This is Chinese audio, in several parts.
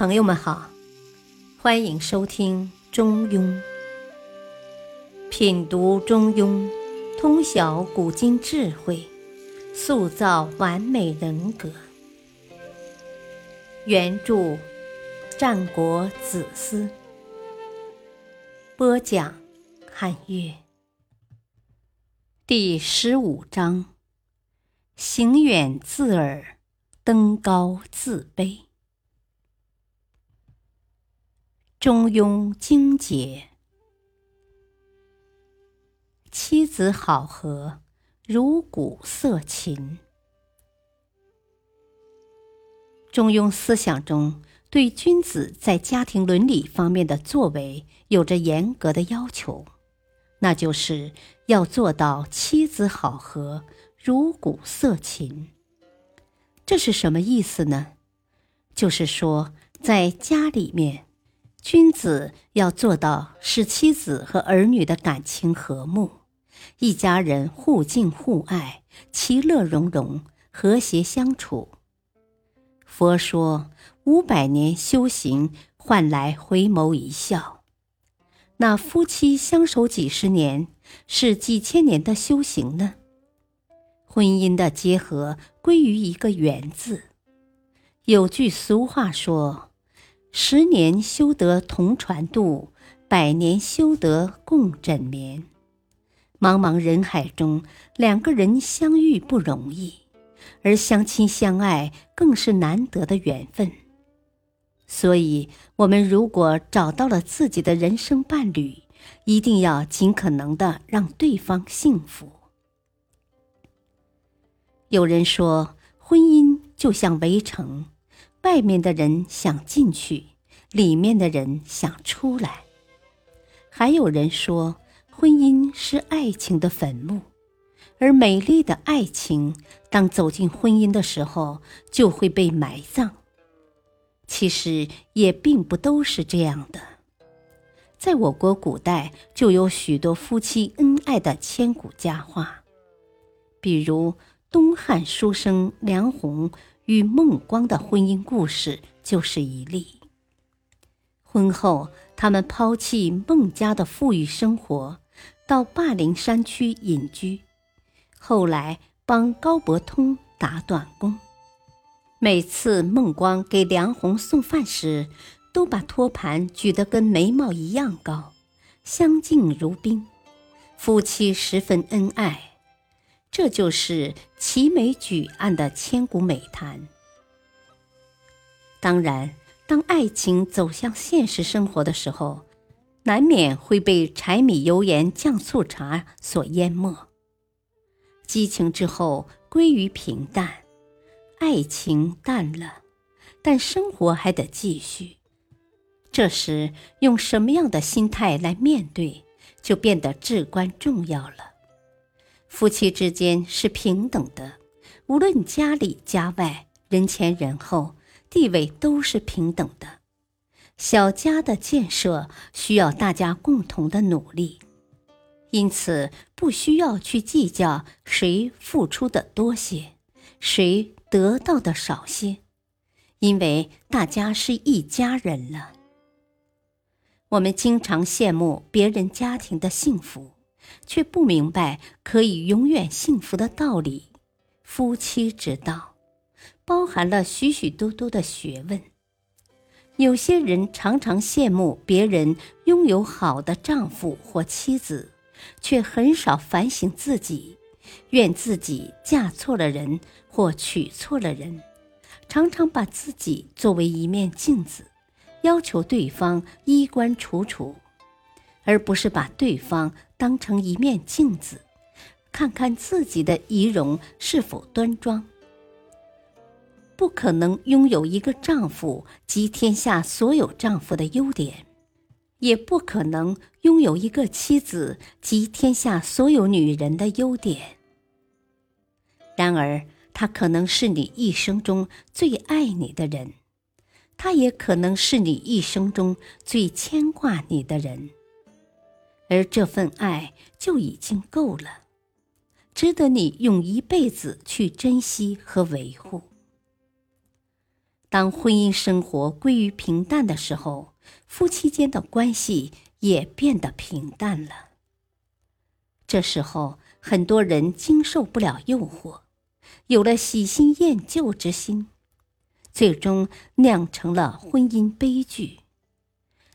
朋友们好，欢迎收听《中庸》，品读《中庸》，通晓古今智慧，塑造完美人格。原著：战国子思，播讲：汉乐。第十五章：行远自耳，登高自卑。中庸精解，妻子好合，如鼓瑟琴。中庸思想中对君子在家庭伦理方面的作为有着严格的要求，那就是要做到妻子好合，如鼓瑟琴。这是什么意思呢？就是说，在家里面。君子要做到使妻子和儿女的感情和睦，一家人互敬互爱，其乐融融，和谐相处。佛说五百年修行换来回眸一笑，那夫妻相守几十年，是几千年的修行呢？婚姻的结合归于一个“缘”字。有句俗话说。十年修得同船渡，百年修得共枕眠。茫茫人海中，两个人相遇不容易，而相亲相爱更是难得的缘分。所以，我们如果找到了自己的人生伴侣，一定要尽可能的让对方幸福。有人说，婚姻就像围城。外面的人想进去，里面的人想出来。还有人说，婚姻是爱情的坟墓，而美丽的爱情，当走进婚姻的时候，就会被埋葬。其实也并不都是这样的。在我国古代，就有许多夫妻恩爱的千古佳话，比如东汉书生梁鸿。与孟光的婚姻故事就是一例。婚后，他们抛弃孟家的富裕生活，到霸陵山区隐居。后来帮高伯通打短工。每次孟光给梁鸿送饭时，都把托盘举得跟眉毛一样高，相敬如宾，夫妻十分恩爱。这就是齐美举案的千古美谈。当然，当爱情走向现实生活的时候，难免会被柴米油盐酱醋茶所淹没。激情之后归于平淡，爱情淡了，但生活还得继续。这时，用什么样的心态来面对，就变得至关重要了。夫妻之间是平等的，无论家里家外，人前人后，地位都是平等的。小家的建设需要大家共同的努力，因此不需要去计较谁付出的多些，谁得到的少些，因为大家是一家人了。我们经常羡慕别人家庭的幸福。却不明白可以永远幸福的道理，夫妻之道包含了许许多多的学问。有些人常常羡慕别人拥有好的丈夫或妻子，却很少反省自己，怨自己嫁错了人或娶错了人，常常把自己作为一面镜子，要求对方衣冠楚楚。而不是把对方当成一面镜子，看看自己的仪容是否端庄。不可能拥有一个丈夫及天下所有丈夫的优点，也不可能拥有一个妻子及天下所有女人的优点。然而，他可能是你一生中最爱你的人，他也可能是你一生中最牵挂你的人。而这份爱就已经够了，值得你用一辈子去珍惜和维护。当婚姻生活归于平淡的时候，夫妻间的关系也变得平淡了。这时候，很多人经受不了诱惑，有了喜新厌旧之心，最终酿成了婚姻悲剧。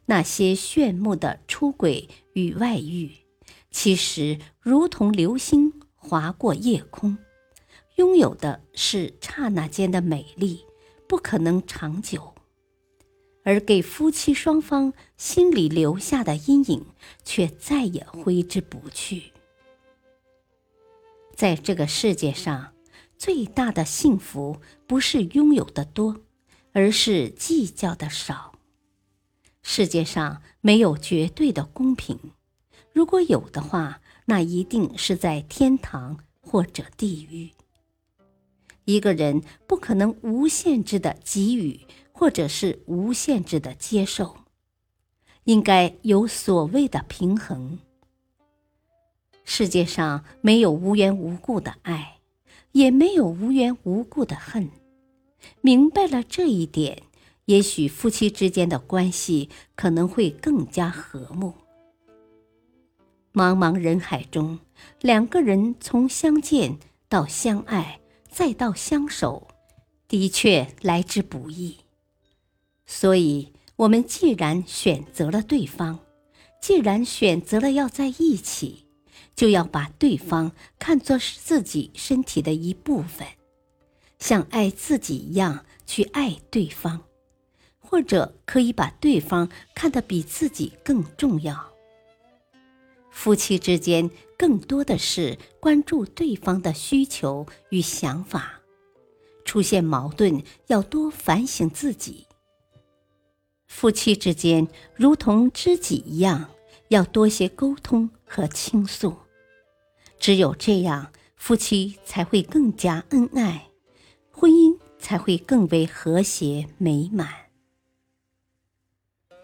那些炫目的出轨与外遇，其实如同流星划过夜空，拥有的是刹那间的美丽。不可能长久，而给夫妻双方心里留下的阴影却再也挥之不去。在这个世界上，最大的幸福不是拥有的多，而是计较的少。世界上没有绝对的公平，如果有的话，那一定是在天堂或者地狱。一个人不可能无限制的给予，或者是无限制的接受，应该有所谓的平衡。世界上没有无缘无故的爱，也没有无缘无故的恨。明白了这一点，也许夫妻之间的关系可能会更加和睦。茫茫人海中，两个人从相见到相爱。再到相守，的确来之不易。所以，我们既然选择了对方，既然选择了要在一起，就要把对方看作是自己身体的一部分，像爱自己一样去爱对方，或者可以把对方看得比自己更重要。夫妻之间更多的是关注对方的需求与想法，出现矛盾要多反省自己。夫妻之间如同知己一样，要多些沟通和倾诉，只有这样，夫妻才会更加恩爱，婚姻才会更为和谐美满。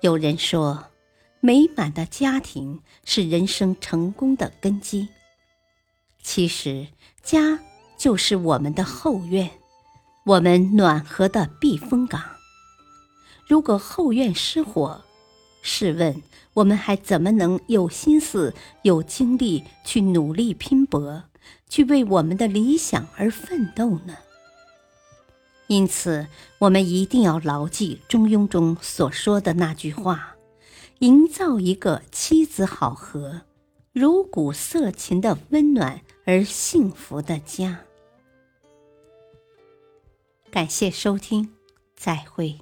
有人说。美满的家庭是人生成功的根基。其实，家就是我们的后院，我们暖和的避风港。如果后院失火，试问我们还怎么能有心思、有精力去努力拼搏，去为我们的理想而奋斗呢？因此，我们一定要牢记《中庸》中所说的那句话。营造一个妻子好合、如鼓瑟琴的温暖而幸福的家。感谢收听，再会。